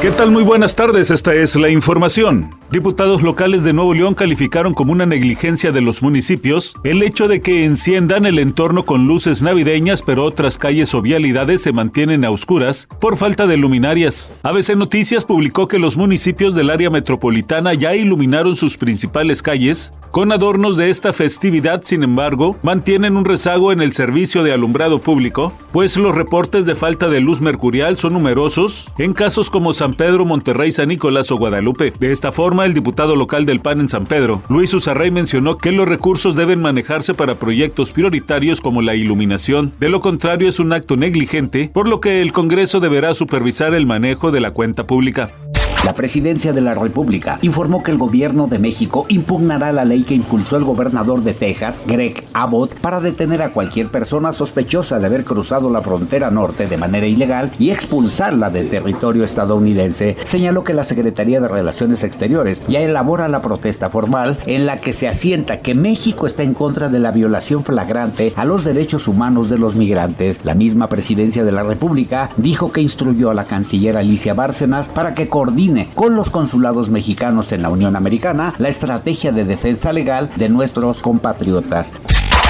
¿Qué tal? Muy buenas tardes, esta es la información. Diputados locales de Nuevo León calificaron como una negligencia de los municipios el hecho de que enciendan el entorno con luces navideñas, pero otras calles o vialidades se mantienen a oscuras por falta de luminarias. ABC Noticias publicó que los municipios del área metropolitana ya iluminaron sus principales calles con adornos de esta festividad, sin embargo, mantienen un rezago en el servicio de alumbrado público, pues los reportes de falta de luz mercurial son numerosos en casos como San Pedro, Monterrey, San Nicolás o Guadalupe. De esta forma, el diputado local del PAN en San Pedro, Luis Usarrey, mencionó que los recursos deben manejarse para proyectos prioritarios como la iluminación. De lo contrario, es un acto negligente, por lo que el Congreso deberá supervisar el manejo de la cuenta pública. La presidencia de la República informó que el gobierno de México impugnará la ley que impulsó el gobernador de Texas, Greg Abbott, para detener a cualquier persona sospechosa de haber cruzado la frontera norte de manera ilegal y expulsarla del territorio estadounidense. Señaló que la Secretaría de Relaciones Exteriores ya elabora la protesta formal en la que se asienta que México está en contra de la violación flagrante a los derechos humanos de los migrantes. La misma presidencia de la República dijo que instruyó a la canciller Alicia Bárcenas para que coordine con los consulados mexicanos en la Unión Americana la estrategia de defensa legal de nuestros compatriotas.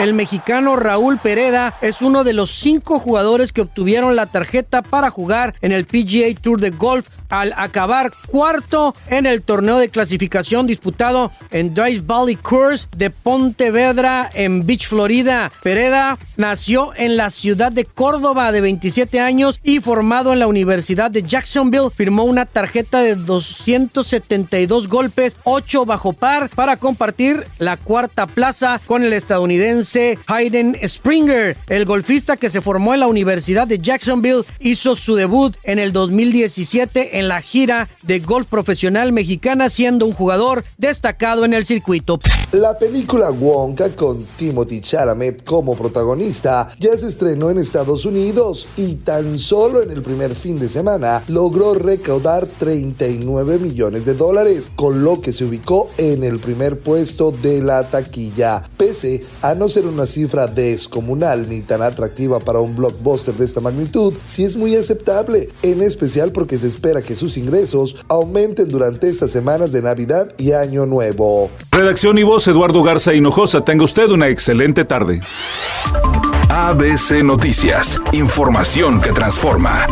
El mexicano Raúl Pereda es uno de los cinco jugadores que obtuvieron la tarjeta para jugar en el PGA Tour de Golf al acabar cuarto en el torneo de clasificación disputado en Dice Valley Course de Pontevedra en Beach, Florida. Pereda nació en la ciudad de Córdoba de 27 años y formado en la Universidad de Jacksonville, firmó una tarjeta de 272 golpes, 8 bajo par para compartir la cuarta plaza con el estadounidense Hayden Springer. El golfista que se formó en la Universidad de Jacksonville hizo su debut en el 2017 en la gira de golf profesional mexicana, siendo un jugador destacado en el circuito. La película Wonka con Timothy Chalamet como protagonista ya se estrenó en Estados Unidos y tan solo en el primer fin de semana logró recaudar 39 millones de dólares, con lo que se ubicó en el primer puesto de la taquilla, pese a no ser una cifra descomunal ni tan atractiva para un blockbuster de esta magnitud, sí es muy aceptable, en especial porque se espera que sus ingresos aumenten durante estas semanas de Navidad y Año Nuevo. Redacción y voz Eduardo Garza Hinojosa, tenga usted una excelente tarde. ABC Noticias, información que transforma.